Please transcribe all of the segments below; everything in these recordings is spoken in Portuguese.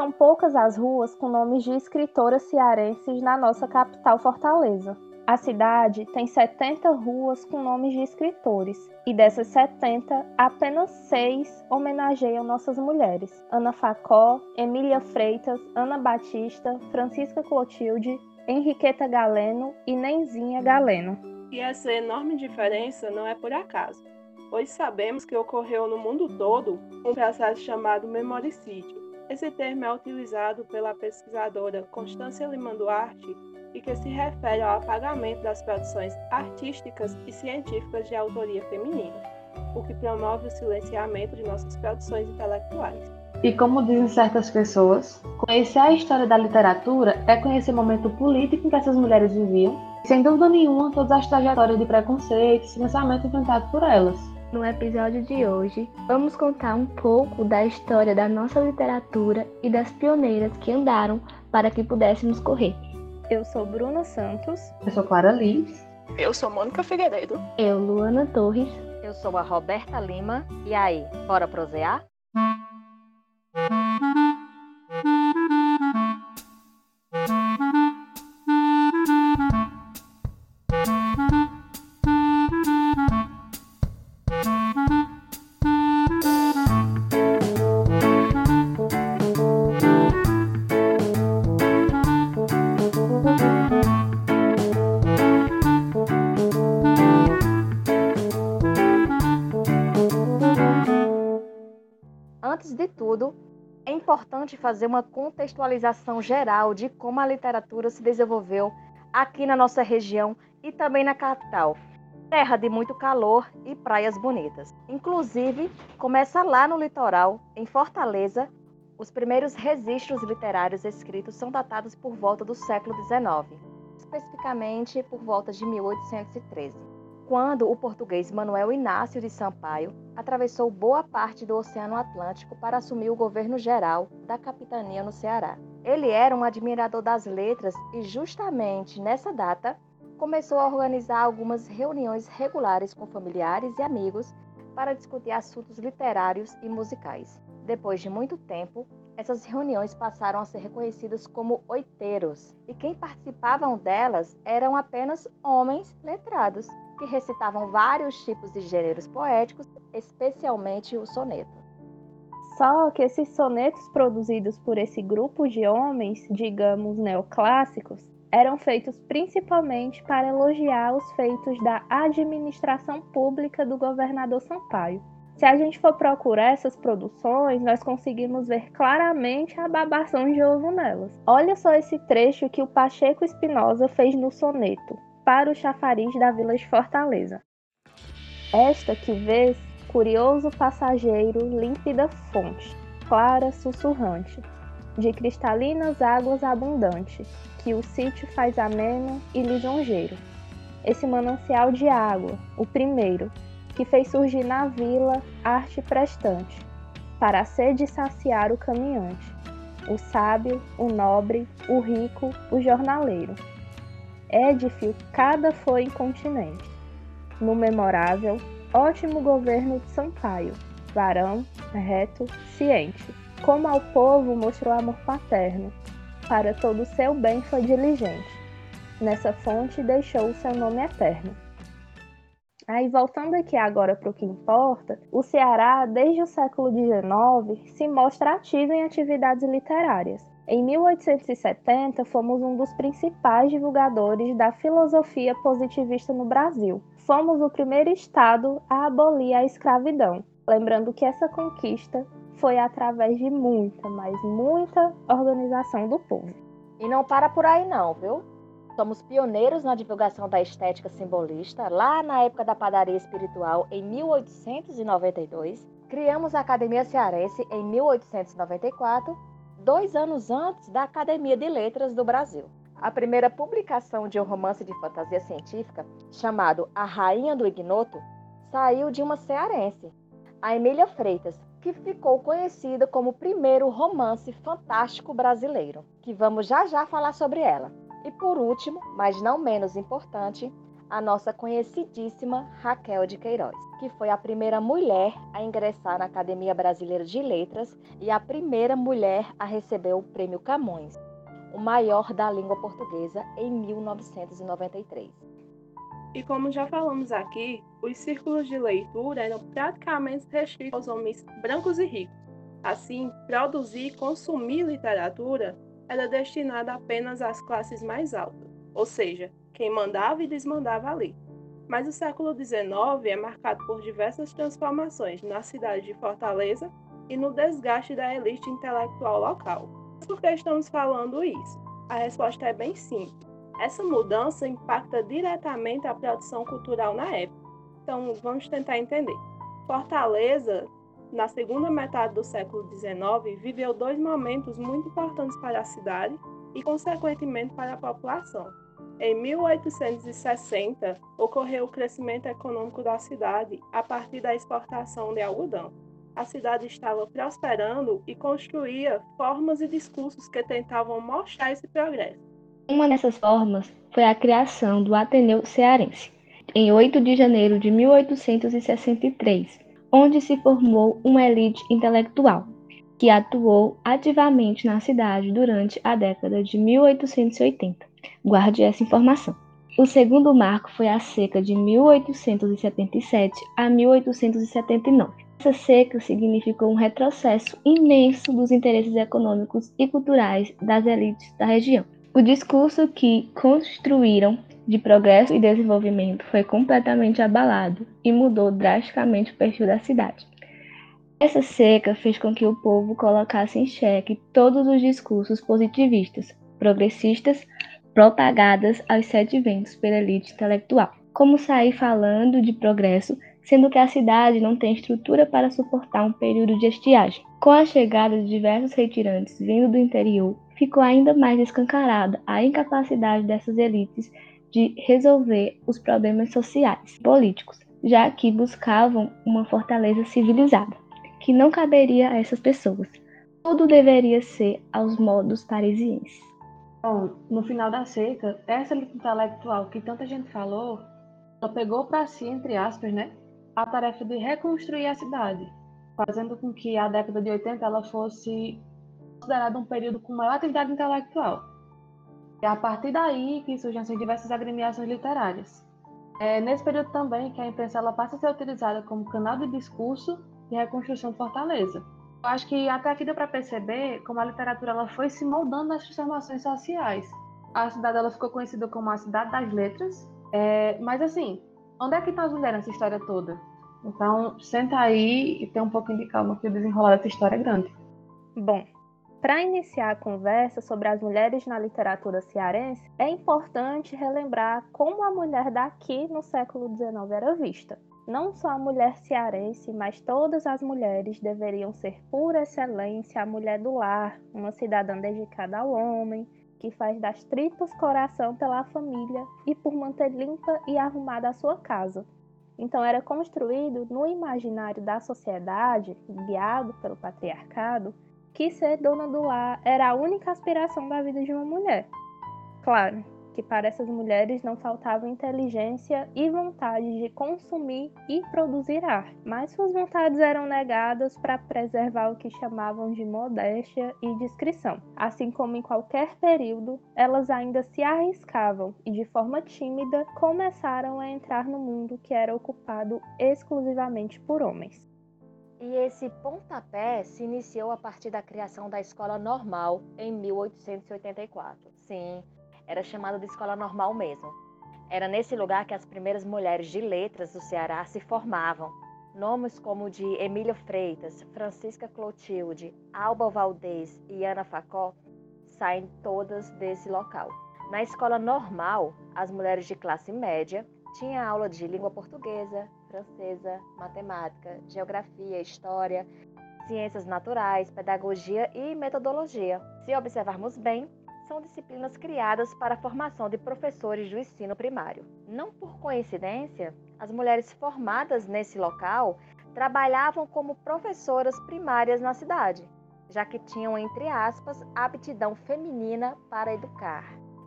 São poucas as ruas com nomes de escritoras cearenses na nossa capital Fortaleza. A cidade tem 70 ruas com nomes de escritores, e dessas 70, apenas 6 homenageiam nossas mulheres: Ana Facó, Emília Freitas, Ana Batista, Francisca Clotilde, Henriqueta Galeno e Nenzinha Galeno. E essa enorme diferença não é por acaso, pois sabemos que ocorreu no mundo todo um processo chamado memoricídio. Esse termo é utilizado pela pesquisadora Constância Lima Duarte e que se refere ao apagamento das produções artísticas e científicas de autoria feminina, o que promove o silenciamento de nossas produções intelectuais. E como dizem certas pessoas, conhecer a história da literatura é conhecer o momento político em que essas mulheres viviam, sem dúvida nenhuma todas as trajetórias de preconceito e silenciamento enfrentados por elas. No episódio de hoje, vamos contar um pouco da história da nossa literatura e das pioneiras que andaram para que pudéssemos correr. Eu sou Bruna Santos. Eu sou Clara Liz. Eu sou Mônica Figueiredo. Eu, Luana Torres. Eu sou a Roberta Lima. E aí, bora prosear? Importante fazer uma contextualização geral de como a literatura se desenvolveu aqui na nossa região e também na capital. Terra de muito calor e praias bonitas. Inclusive, começa lá no litoral, em Fortaleza. Os primeiros registros literários escritos são datados por volta do século XIX, especificamente por volta de 1813 quando o português Manuel Inácio de Sampaio atravessou boa parte do Oceano Atlântico para assumir o governo geral da capitania no Ceará. Ele era um admirador das letras e, justamente nessa data, começou a organizar algumas reuniões regulares com familiares e amigos para discutir assuntos literários e musicais. Depois de muito tempo, essas reuniões passaram a ser reconhecidas como oiteiros, e quem participavam delas eram apenas homens letrados que recitavam vários tipos de gêneros poéticos, especialmente o soneto. Só que esses sonetos produzidos por esse grupo de homens, digamos neoclássicos, eram feitos principalmente para elogiar os feitos da administração pública do governador Sampaio. Se a gente for procurar essas produções, nós conseguimos ver claramente a babação de ovo nelas. Olha só esse trecho que o Pacheco Espinosa fez no soneto para o chafariz da vila de Fortaleza. Esta que vês, curioso passageiro, límpida fonte, clara sussurrante, de cristalinas águas abundante, que o sítio faz ameno e lisonjeiro. Esse manancial de água, o primeiro, que fez surgir na vila arte prestante, para a sede saciar o caminhante, o sábio, o nobre, o rico, o jornaleiro edificada foi incontinente. No memorável, ótimo governo de Sampaio, varão, reto, ciente, como ao povo mostrou amor paterno, para todo seu bem foi diligente. Nessa fonte deixou o seu nome eterno. Aí, voltando aqui agora para o que importa, o Ceará, desde o século XIX, se mostra ativo em atividades literárias. Em 1870, fomos um dos principais divulgadores da filosofia positivista no Brasil. Fomos o primeiro estado a abolir a escravidão. Lembrando que essa conquista foi através de muita, mas muita organização do povo. E não para por aí não, viu? Somos pioneiros na divulgação da estética simbolista lá na época da padaria espiritual em 1892. Criamos a Academia Cearense em 1894 dois anos antes da Academia de Letras do Brasil. A primeira publicação de um romance de fantasia científica, chamado A Rainha do Ignoto, saiu de uma cearense, a Emília Freitas, que ficou conhecida como o primeiro romance fantástico brasileiro, que vamos já já falar sobre ela. E por último, mas não menos importante, a nossa conhecidíssima Raquel de Queiroz, que foi a primeira mulher a ingressar na Academia Brasileira de Letras e a primeira mulher a receber o Prêmio Camões, o maior da língua portuguesa, em 1993. E como já falamos aqui, os círculos de leitura eram praticamente restritos aos homens brancos e ricos. Assim, produzir e consumir literatura era destinado apenas às classes mais altas, ou seja, quem mandava e desmandava ali. Mas o século XIX é marcado por diversas transformações na cidade de Fortaleza e no desgaste da elite intelectual local. Por que estamos falando isso? A resposta é bem simples. Essa mudança impacta diretamente a produção cultural na época. Então, vamos tentar entender. Fortaleza, na segunda metade do século XIX, viveu dois momentos muito importantes para a cidade e, consequentemente, para a população. Em 1860, ocorreu o crescimento econômico da cidade a partir da exportação de algodão. A cidade estava prosperando e construía formas e discursos que tentavam mostrar esse progresso. Uma dessas formas foi a criação do Ateneu Cearense, em 8 de janeiro de 1863, onde se formou uma elite intelectual que atuou ativamente na cidade durante a década de 1880. Guarde essa informação. O segundo marco foi a seca de 1877 a 1879. Essa seca significou um retrocesso imenso dos interesses econômicos e culturais das elites da região. O discurso que construíram de progresso e desenvolvimento foi completamente abalado e mudou drasticamente o perfil da cidade. Essa seca fez com que o povo colocasse em xeque todos os discursos positivistas, progressistas, propagadas aos sete ventos pela elite intelectual. Como sair falando de progresso, sendo que a cidade não tem estrutura para suportar um período de estiagem? Com a chegada de diversos retirantes vindo do interior, ficou ainda mais escancarada a incapacidade dessas elites de resolver os problemas sociais e políticos, já que buscavam uma fortaleza civilizada, que não caberia a essas pessoas. Tudo deveria ser aos modos parisienses. Bom, no final da seca, essa elite intelectual que tanta gente falou, ela pegou para si, entre aspas, né, a tarefa de reconstruir a cidade, fazendo com que a década de 80 ela fosse considerado um período com maior atividade intelectual. É a partir daí que surgem assim, diversas agremiações literárias. É nesse período também que a imprensa ela passa a ser utilizada como canal de discurso e reconstrução de Fortaleza. Eu acho que até aqui deu para perceber como a literatura ela foi se moldando nas transformações sociais. A cidade ela ficou conhecida como a cidade das letras, é, mas assim, onde é que estão as mulheres nessa história toda? Então, senta aí e tem um pouquinho de calma que o desenrolar dessa história é grande. Bom, para iniciar a conversa sobre as mulheres na literatura cearense, é importante relembrar como a mulher daqui no século XIX era vista. Não só a mulher cearense, mas todas as mulheres deveriam ser, por excelência, a mulher do lar, uma cidadã dedicada ao homem, que faz das tripas coração pela família e por manter limpa e arrumada a sua casa. Então, era construído no imaginário da sociedade, guiado pelo patriarcado, que ser dona do lar era a única aspiração da vida de uma mulher. Claro que para essas mulheres não faltava inteligência e vontade de consumir e produzir arte, mas suas vontades eram negadas para preservar o que chamavam de modéstia e discrição. Assim como em qualquer período, elas ainda se arriscavam e de forma tímida começaram a entrar no mundo que era ocupado exclusivamente por homens. E esse pontapé se iniciou a partir da criação da escola normal em 1884. Sim, era chamada de escola normal mesmo. Era nesse lugar que as primeiras mulheres de letras do Ceará se formavam. Nomes como de Emília Freitas, Francisca Clotilde, Alba Valdez e Ana Facó saem todas desse local. Na escola normal, as mulheres de classe média tinham aula de língua portuguesa, francesa, matemática, geografia, história, ciências naturais, pedagogia e metodologia. Se observarmos bem, são disciplinas criadas para a formação de professores do ensino primário. Não por coincidência, as mulheres formadas nesse local trabalhavam como professoras primárias na cidade, já que tinham, entre aspas, aptidão feminina para educar.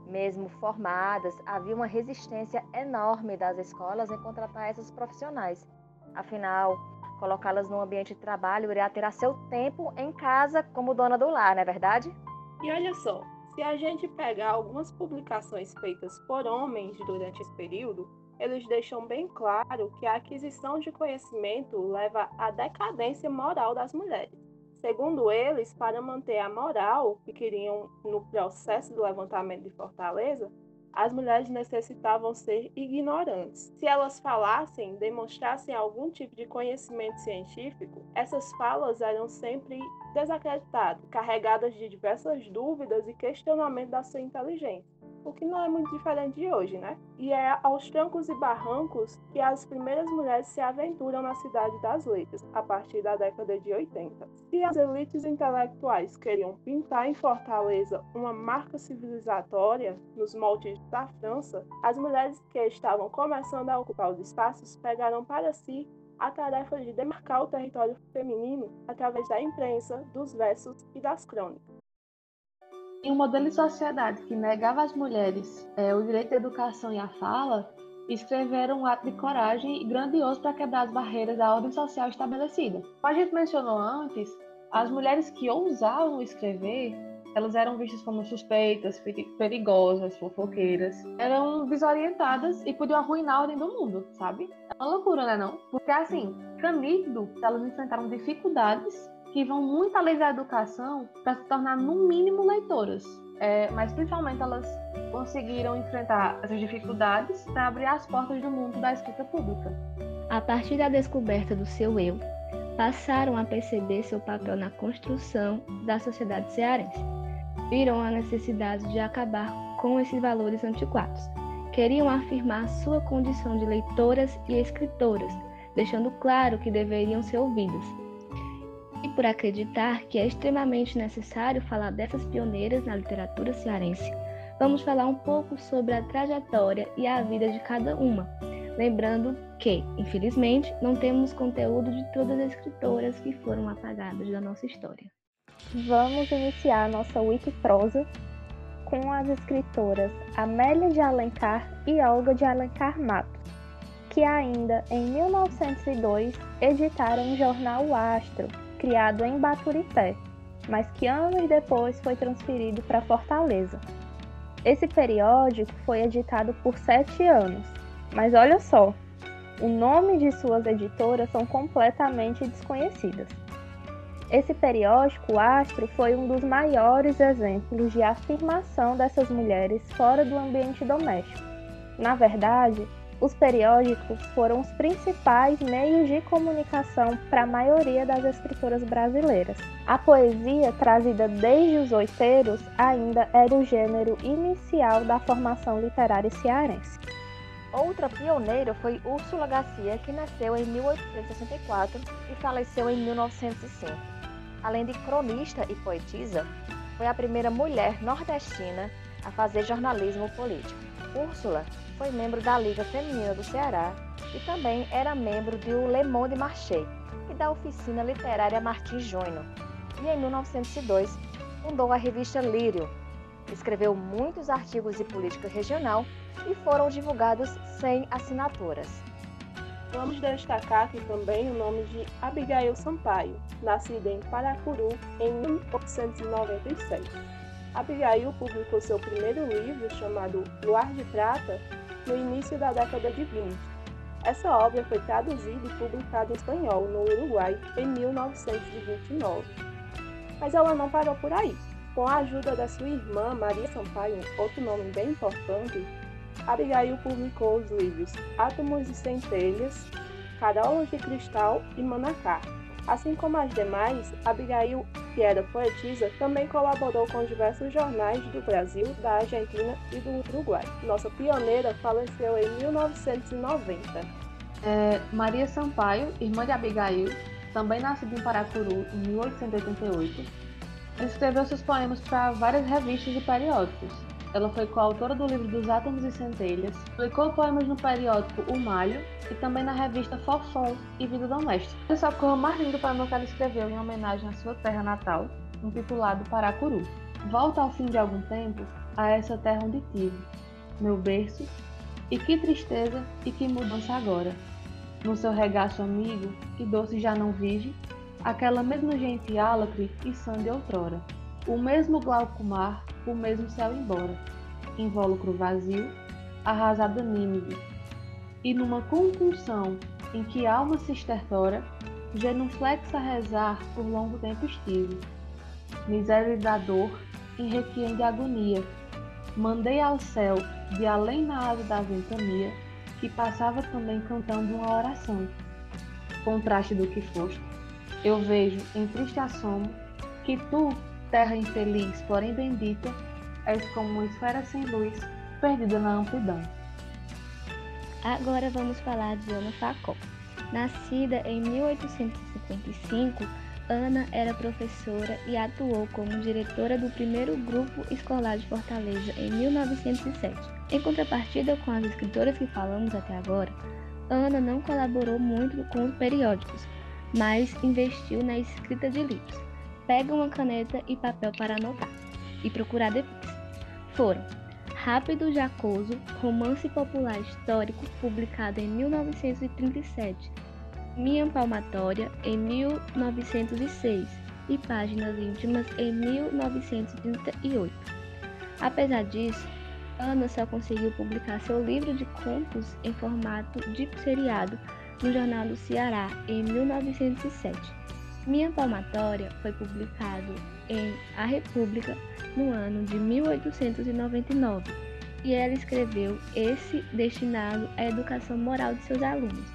Mesmo formadas, havia uma resistência enorme das escolas em contratar essas profissionais. Afinal, colocá-las no ambiente de trabalho iria ter seu tempo em casa como dona do lar, não é verdade? E olha só, se a gente pegar algumas publicações feitas por homens durante esse período, eles deixam bem claro que a aquisição de conhecimento leva à decadência moral das mulheres. Segundo eles, para manter a moral que queriam no processo do levantamento de Fortaleza, as mulheres necessitavam ser ignorantes. Se elas falassem, demonstrassem algum tipo de conhecimento científico, essas falas eram sempre desacreditadas, carregadas de diversas dúvidas e questionamento da sua inteligência o que não é muito diferente de hoje, né? E é aos trancos e barrancos que as primeiras mulheres se aventuram na cidade das letras, a partir da década de 80. Se as elites intelectuais queriam pintar em Fortaleza uma marca civilizatória nos moldes da França, as mulheres que estavam começando a ocupar os espaços pegaram para si a tarefa de demarcar o território feminino através da imprensa, dos versos e das crônicas. Em um modelo de sociedade que negava às mulheres é, o direito à educação e à fala, escreveram um ato de coragem grandioso para quebrar as barreiras da ordem social estabelecida. Como a gente mencionou antes, as mulheres que ousavam escrever, elas eram vistas como suspeitas, perigosas, fofoqueiras, eram desorientadas e podiam arruinar a ordem do mundo, sabe? É uma loucura, né não? Porque assim, Canido, elas enfrentaram dificuldades que vão muito além da educação para se tornar, no mínimo, leitoras. É, mas principalmente elas conseguiram enfrentar essas dificuldades para abrir as portas do mundo da escrita pública. A partir da descoberta do seu eu, passaram a perceber seu papel na construção da sociedade cearense. Viram a necessidade de acabar com esses valores antiquados. Queriam afirmar sua condição de leitoras e escritoras, deixando claro que deveriam ser ouvidas por acreditar que é extremamente necessário falar dessas pioneiras na literatura cearense, vamos falar um pouco sobre a trajetória e a vida de cada uma, lembrando que, infelizmente, não temos conteúdo de todas as escritoras que foram apagadas da nossa história. Vamos iniciar nossa Wikiprosa com as escritoras Amélia de Alencar e Olga de Alencar Matos, que ainda em 1902 editaram o jornal Astro, criado em Baturité, mas que anos depois foi transferido para Fortaleza. Esse periódico foi editado por sete anos, mas olha só, o nome de suas editoras são completamente desconhecidas. Esse periódico, Astro, foi um dos maiores exemplos de afirmação dessas mulheres fora do ambiente doméstico. Na verdade, os periódicos foram os principais meios de comunicação para a maioria das escritoras brasileiras. A poesia, trazida desde os oiteiros, ainda era o gênero inicial da formação literária cearense. Outra pioneira foi Úrsula Garcia, que nasceu em 1864 e faleceu em 1905. Além de cronista e poetisa, foi a primeira mulher nordestina a fazer jornalismo político. Úrsula foi membro da Liga Feminina do Ceará e também era membro do Le Monde Marché e da Oficina Literária Martins Júnior. E em 1902 fundou a revista Lírio. Escreveu muitos artigos de política regional e foram divulgados sem assinaturas. Vamos destacar aqui também o nome de Abigail Sampaio, nascida em Paracuru em 1896. Abigail publicou seu primeiro livro, chamado Luar de Prata, no início da década de 20. Essa obra foi traduzida e publicada em espanhol no Uruguai em 1929. Mas ela não parou por aí. Com a ajuda da sua irmã Maria Sampaio, outro nome bem importante, Abigail publicou os livros Átomos e Centelhas, Carolas de Cristal e Manacá. Assim como as demais, Abigail que era poetisa, também colaborou com diversos jornais do Brasil, da Argentina e do Uruguai. Nossa pioneira faleceu em 1990. É, Maria Sampaio, irmã de Abigail, também nascida em Paracuru em 1888, escreveu seus poemas para várias revistas e periódicos, ela foi coautora do livro dos Átomos e Centelhas, publicou poemas no periódico O Malho e também na revista Fofão e Vida Doméstica. Só o mais lindo poema que ela escreveu em homenagem à sua terra natal, intitulado Paracuru. Volta ao fim de algum tempo, a essa terra onde tive, meu berço, e que tristeza e que mudança agora. No seu regaço amigo, que doce já não vive, aquela mesma gente álacre e de outrora. O mesmo glauco mar, o mesmo céu embora, invólucro vazio, arrasada Nínive. E numa compulsão em que alma se estertora, genuflexa a rezar por longo tempo estive. Miséria da dor, em requiem de agonia, mandei ao céu, de além na asa da ventania, que passava também cantando uma oração. Contraste do que foste, eu vejo em triste assomo que tu, terra infeliz, porém bendita, és como esfera sem luz, perdida na amplidão. Agora vamos falar de Ana Facó. Nascida em 1855, Ana era professora e atuou como diretora do primeiro grupo escolar de Fortaleza em 1907. Em contrapartida com as escritoras que falamos até agora, Ana não colaborou muito com os periódicos, mas investiu na escrita de livros. Pega uma caneta e papel para anotar e procurar depois. Foram Rápido Jacoso, romance popular histórico, publicado em 1937, Minha Palmatória, em 1906 e Páginas Íntimas, em 1938. Apesar disso, Ana só conseguiu publicar seu livro de contos em formato de seriado no Jornal do Ceará em 1907. Minha Palmatória foi publicado em A República no ano de 1899 e ela escreveu esse destinado à educação moral de seus alunos,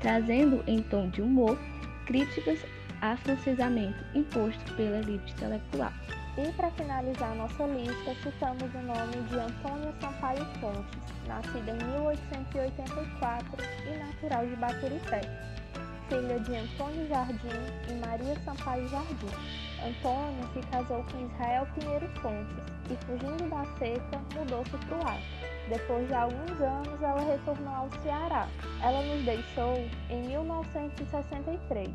trazendo em tom de humor críticas afrancesamento imposto pela elite intelectual. E para finalizar nossa lista, citamos o nome de Antônia Sampaio Fontes, nascida em 1884 e natural de Baturité, filha de Antônio Jardim e Maria Sampaio Jardim. Antônia se casou com Israel Pinheiro Fontes e, fugindo da seca, mudou-se para o Acre. Depois de alguns anos, ela retornou ao Ceará. Ela nos deixou em 1963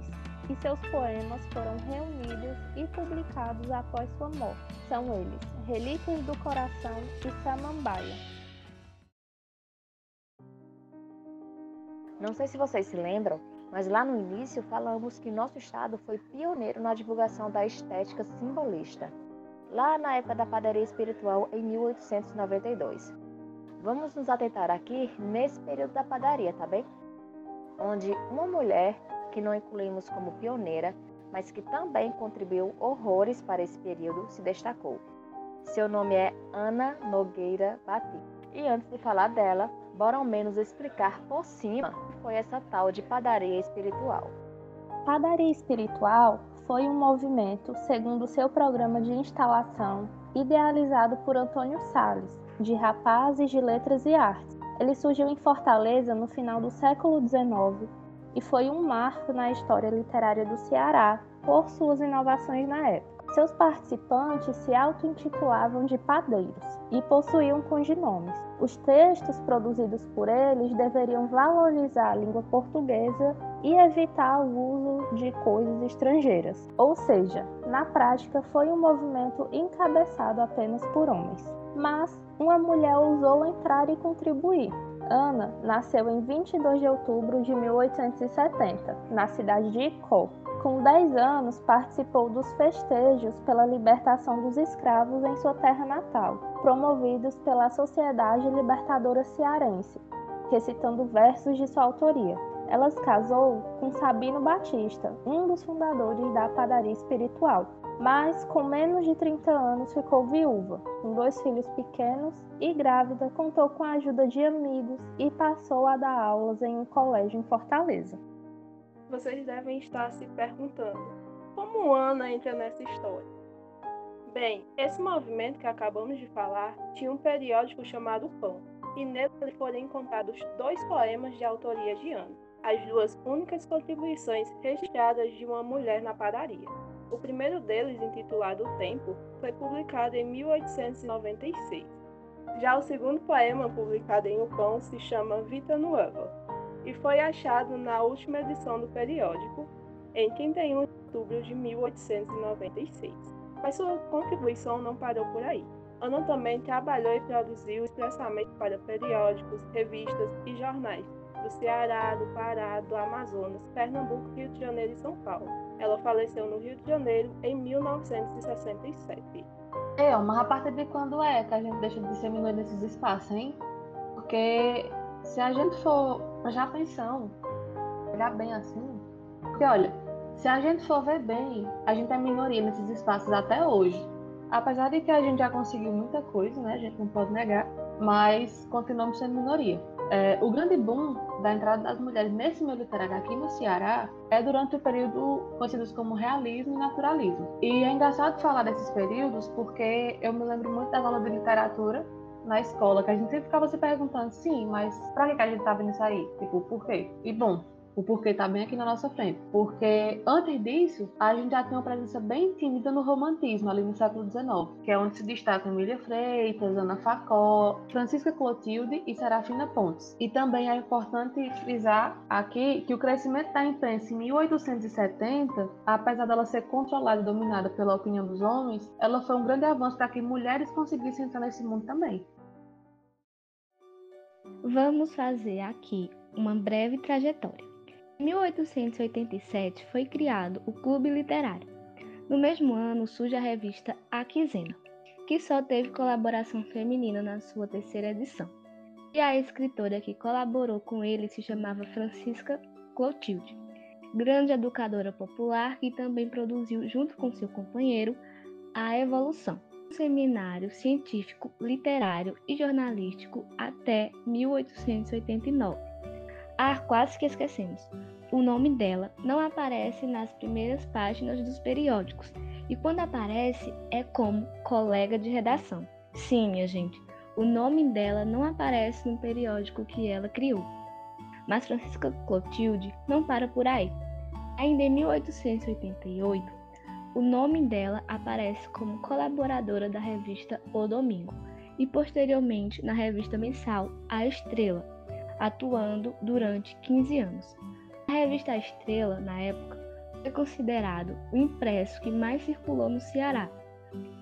e seus poemas foram reunidos e publicados após sua morte. São eles Relíquias do Coração e Samambaia. Não sei se vocês se lembram, mas lá no início falamos que nosso estado foi pioneiro na divulgação da estética simbolista, lá na época da padaria espiritual em 1892. Vamos nos atentar aqui nesse período da padaria, tá bem? Onde uma mulher que não incluímos como pioneira, mas que também contribuiu horrores para esse período, se destacou. Seu nome é Ana Nogueira Bati. E antes de falar dela, bora ao menos explicar por cima o que foi essa tal de padaria espiritual. Padaria espiritual foi um movimento, segundo seu programa de instalação, idealizado por Antônio Sales, de Rapazes de Letras e Artes. Ele surgiu em Fortaleza no final do século XIX e foi um marco na história literária do Ceará por suas inovações na época. Seus participantes se auto-intitulavam de padeiros e possuíam cognomes. Os textos produzidos por eles deveriam valorizar a língua portuguesa e evitar o uso de coisas estrangeiras. Ou seja, na prática foi um movimento encabeçado apenas por homens. Mas uma mulher ousou entrar e contribuir. Ana nasceu em 22 de outubro de 1870, na cidade de Icó, com 10 anos, participou dos festejos pela libertação dos escravos em sua terra natal, promovidos pela Sociedade Libertadora Cearense, recitando versos de sua autoria. Ela se casou com Sabino Batista, um dos fundadores da padaria espiritual, mas com menos de 30 anos ficou viúva, com dois filhos pequenos e grávida, contou com a ajuda de amigos e passou a dar aulas em um colégio em Fortaleza vocês devem estar se perguntando: como Ana entra nessa história? Bem, esse movimento que acabamos de falar tinha um periódico chamado Pão, e nele foram encontrados dois poemas de autoria de Ana, as duas únicas contribuições registradas de uma mulher na padaria. O primeiro deles, intitulado O Tempo, foi publicado em 1896. Já o segundo poema publicado em O Pão se chama Vita Nueva, e foi achado na última edição do periódico, em 31 de outubro de 1896. Mas sua contribuição não parou por aí. Ana também trabalhou e produziu expressamente para periódicos, revistas e jornais do Ceará, do Pará, do Amazonas, Pernambuco, Rio de Janeiro e São Paulo. Ela faleceu no Rio de Janeiro em 1967. É, mas a partir de quando é que a gente deixa de minoria nesses espaços, hein? Porque se a gente for prestar atenção, olhar bem assim, porque olha, se a gente for ver bem, a gente é minoria nesses espaços até hoje. Apesar de que a gente já conseguiu muita coisa, né? A gente não pode negar, mas continuamos sendo minoria. É, o grande boom da entrada das mulheres nesse meio literário aqui no Ceará é durante o período conhecidos como realismo e naturalismo. E é engraçado falar desses períodos porque eu me lembro muito das aulas de literatura na escola, que a gente sempre ficava se perguntando, sim, mas pra que a gente tá vendo isso aí? Tipo, por quê? E bom, o porquê está bem aqui na nossa frente. Porque antes disso, a gente já tem uma presença bem tímida no romantismo, ali no século XIX, que é onde se destacam Emília Freitas, Ana Facó, Francisca Clotilde e Serafina Pontes. E também é importante frisar aqui que o crescimento da imprensa em 1870, apesar dela ser controlada e dominada pela opinião dos homens, ela foi um grande avanço para que mulheres conseguissem entrar nesse mundo também. Vamos fazer aqui uma breve trajetória. Em 1887 foi criado o Clube Literário. No mesmo ano surge a revista A Quinzena, que só teve colaboração feminina na sua terceira edição. E a escritora que colaborou com ele se chamava Francisca Clotilde, grande educadora popular que também produziu, junto com seu companheiro, A Evolução, seminário científico, literário e jornalístico até 1889. Ah, quase que esquecemos. O nome dela não aparece nas primeiras páginas dos periódicos e quando aparece é como colega de redação. Sim, minha gente, o nome dela não aparece no periódico que ela criou. Mas Francisca Clotilde não para por aí. Ainda em 1888, o nome dela aparece como colaboradora da revista O Domingo e posteriormente na revista mensal A Estrela, atuando durante 15 anos. A revista Estrela, na época, foi considerado o impresso que mais circulou no Ceará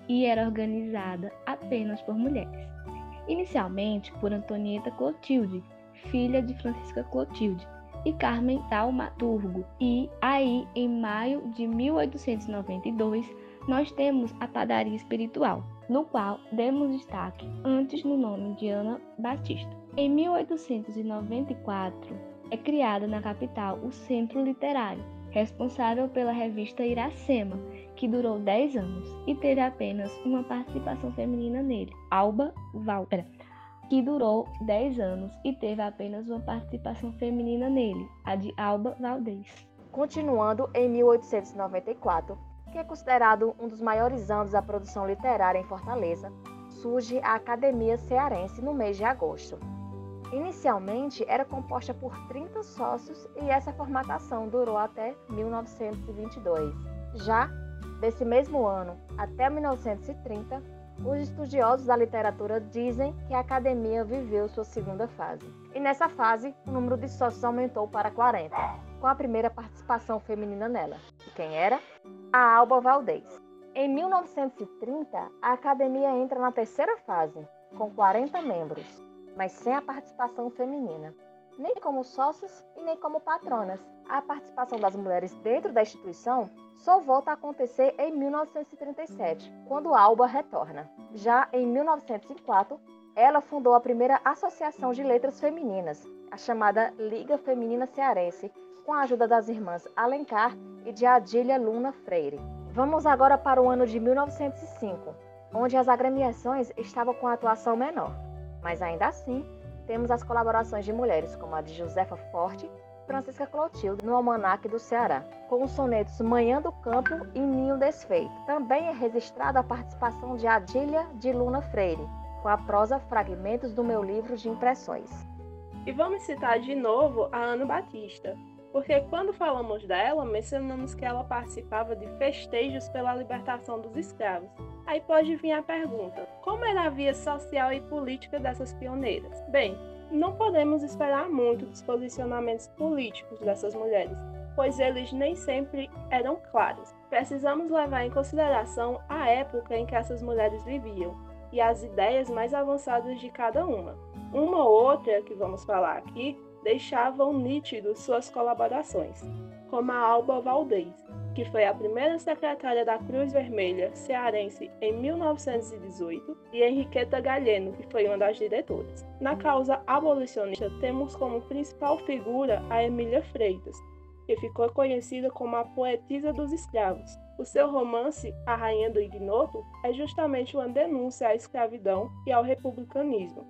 e era organizada apenas por mulheres. Inicialmente por Antonieta Clotilde, filha de Francisca Clotilde, e Carmen Taumaturgo. E aí, em maio de 1892, nós temos a padaria espiritual, no qual demos destaque antes no nome de Ana Batista. Em 1894, é criado na capital o Centro Literário, responsável pela revista Iracema, que durou 10 anos e teve apenas uma participação feminina nele, Alba Valpera, que durou 10 anos e teve apenas uma participação feminina nele, a de Alba Valdez. Continuando em 1894, que é considerado um dos maiores anos da produção literária em Fortaleza, surge a Academia Cearense no mês de agosto. Inicialmente era composta por 30 sócios e essa formatação durou até 1922. Já desse mesmo ano até 1930, os estudiosos da literatura dizem que a academia viveu sua segunda fase. E nessa fase, o número de sócios aumentou para 40, com a primeira participação feminina nela. E quem era? A Alba Valdez. Em 1930, a academia entra na terceira fase, com 40 membros mas sem a participação feminina, nem como sócios e nem como patronas. A participação das mulheres dentro da instituição só volta a acontecer em 1937, quando Alba retorna. Já em 1904, ela fundou a primeira associação de letras femininas, a chamada Liga Feminina Cearense, com a ajuda das irmãs Alencar e de Adília Luna Freire. Vamos agora para o ano de 1905, onde as agremiações estavam com atuação menor. Mas ainda assim, temos as colaborações de mulheres como a de Josefa Forte e Francisca Clotilde no Almanaque do Ceará, com os sonetos Manhã do Campo e Ninho Desfeito. Também é registrada a participação de Adília de Luna Freire, com a prosa Fragmentos do meu livro de impressões. E vamos citar de novo a Ana Batista, porque quando falamos dela, mencionamos que ela participava de festejos pela libertação dos escravos. Aí pode vir a pergunta: como era a via social e política dessas pioneiras? Bem, não podemos esperar muito dos posicionamentos políticos dessas mulheres, pois eles nem sempre eram claros. Precisamos levar em consideração a época em que essas mulheres viviam. e as ideias mais avançadas de cada uma. Uma outra que vamos falar aqui deixavam nítidos suas colaborações, como a Alba Valdez, que foi a primeira secretária da Cruz Vermelha cearense em 1918, e Henriqueta Galheno, que foi uma das diretoras. Na causa abolicionista, temos como principal figura a Emília Freitas, que ficou conhecida como a poetisa dos escravos. O seu romance, A Rainha do Ignoto, é justamente uma denúncia à escravidão e ao republicanismo.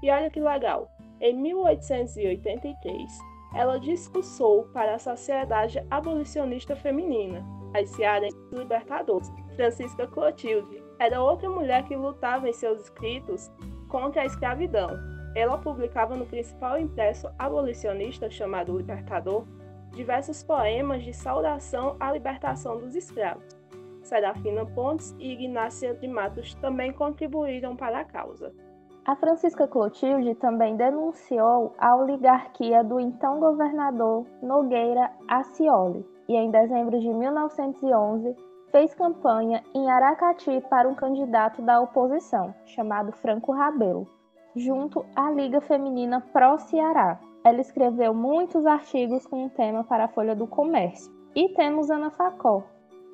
E olha que legal, em 1883, ela discursou para a Sociedade Abolicionista Feminina, as Cearenses Libertadoras. Francisca Clotilde era outra mulher que lutava em seus escritos contra a escravidão. Ela publicava no principal impresso abolicionista chamado Libertador diversos poemas de saudação à libertação dos escravos. Serafina Pontes e Ignácia de Matos também contribuíram para a causa. A Francisca Clotilde também denunciou a oligarquia do então governador Nogueira Acioli e, em dezembro de 1911, fez campanha em Aracati para um candidato da oposição, chamado Franco Rabelo, junto à Liga Feminina Pró Ceará. Ela escreveu muitos artigos com o tema para a Folha do Comércio. E temos Ana Facó,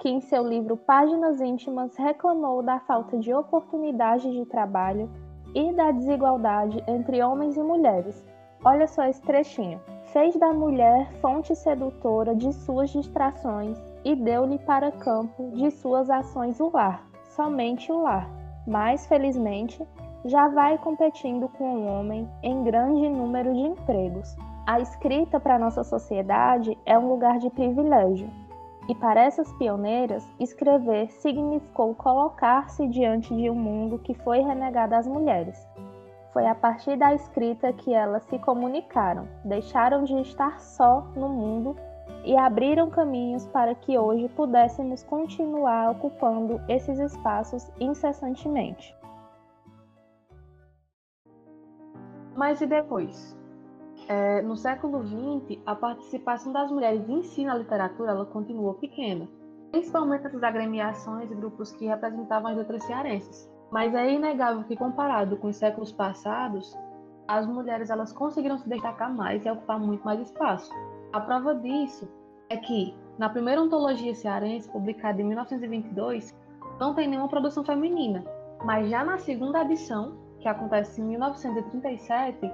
que em seu livro Páginas Íntimas reclamou da falta de oportunidades de trabalho e da desigualdade entre homens e mulheres. Olha só esse trechinho. Fez da mulher fonte sedutora de suas distrações e deu-lhe para campo de suas ações o lar, somente o lar. Mas, felizmente, já vai competindo com o homem em grande número de empregos. A escrita para nossa sociedade é um lugar de privilégio, e para essas pioneiras, escrever significou colocar-se diante de um mundo que foi renegado às mulheres. Foi a partir da escrita que elas se comunicaram, deixaram de estar só no mundo e abriram caminhos para que hoje pudéssemos continuar ocupando esses espaços incessantemente. Mas e depois? É, no século XX, a participação das mulheres em si na literatura ela continuou pequena, principalmente essas agremiações e grupos que representavam as letras cearenses. Mas é inegável que, comparado com os séculos passados, as mulheres elas conseguiram se destacar mais e ocupar muito mais espaço. A prova disso é que, na primeira antologia cearense, publicada em 1922, não tem nenhuma produção feminina, mas já na segunda edição, que acontece em 1937,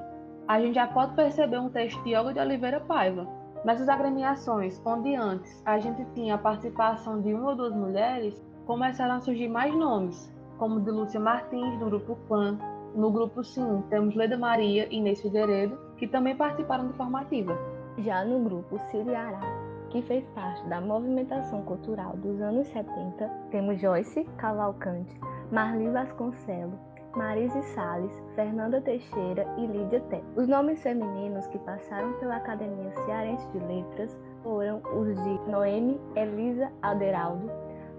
a gente já pode perceber um texto de Olga de Oliveira Paiva. Nessas agremiações, onde antes a gente tinha a participação de uma ou duas mulheres, começaram a surgir mais nomes, como de Lúcia Martins, do grupo Clã. No grupo Sim, temos Leda Maria e Inês Figueiredo, que também participaram de formativa. Já no grupo Ciliará, que fez parte da movimentação cultural dos anos 70, temos Joyce Cavalcante, Marli Vasconcelos, Marise Salles, Fernanda Teixeira e Lídia Té. Os nomes femininos que passaram pela Academia Cearense de Letras foram os de Noemi Elisa Alderaldo,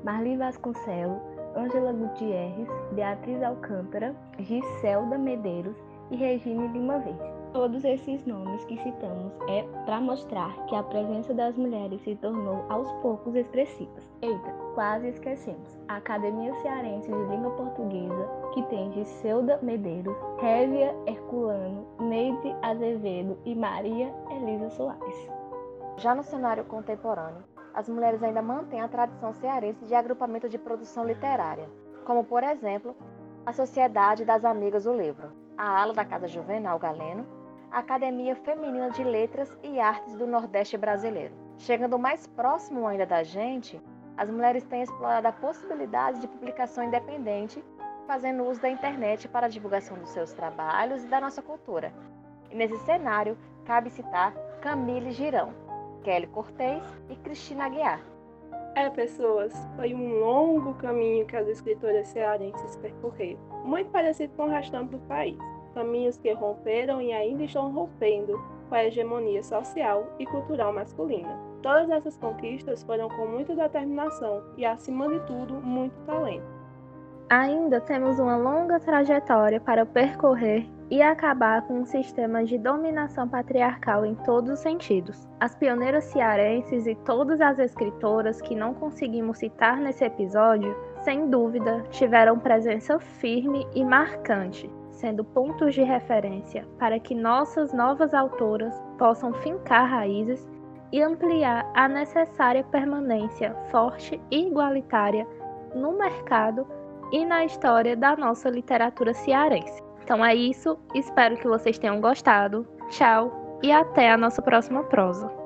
Marli Vasconcelo, Ângela Gutierrez, Beatriz Alcântara, Giselda Medeiros e Regine Lima Verde. Todos esses nomes que citamos é para mostrar que a presença das mulheres se tornou aos poucos expressiva. Eita, quase esquecemos. A Academia Cearense de Língua Portuguesa, que tem Giselda Medeiros, Révia Herculano, Neide Azevedo e Maria Elisa Soares. Já no cenário contemporâneo, as mulheres ainda mantêm a tradição cearense de agrupamento de produção literária, como, por exemplo, a Sociedade das Amigas do Livro, a ala da Casa Juvenal Galeno a Academia Feminina de Letras e Artes do Nordeste Brasileiro. Chegando mais próximo ainda da gente, as mulheres têm explorado a possibilidade de publicação independente, fazendo uso da internet para a divulgação dos seus trabalhos e da nossa cultura. E nesse cenário, cabe citar Camille Girão, Kelly Cortez e Cristina Aguiar. É, pessoas, foi um longo caminho que as escritoras cearenses percorreram, muito parecido com o restante do país caminhos que romperam e ainda estão rompendo com a hegemonia social e cultural masculina. Todas essas conquistas foram com muita determinação e, acima de tudo, muito talento. Ainda temos uma longa trajetória para percorrer e acabar com um sistema de dominação patriarcal em todos os sentidos. As pioneiras cearenses e todas as escritoras que não conseguimos citar nesse episódio sem dúvida, tiveram presença firme e marcante, sendo pontos de referência para que nossas novas autoras possam fincar raízes e ampliar a necessária permanência forte e igualitária no mercado e na história da nossa literatura cearense. Então é isso, espero que vocês tenham gostado. Tchau e até a nossa próxima prosa.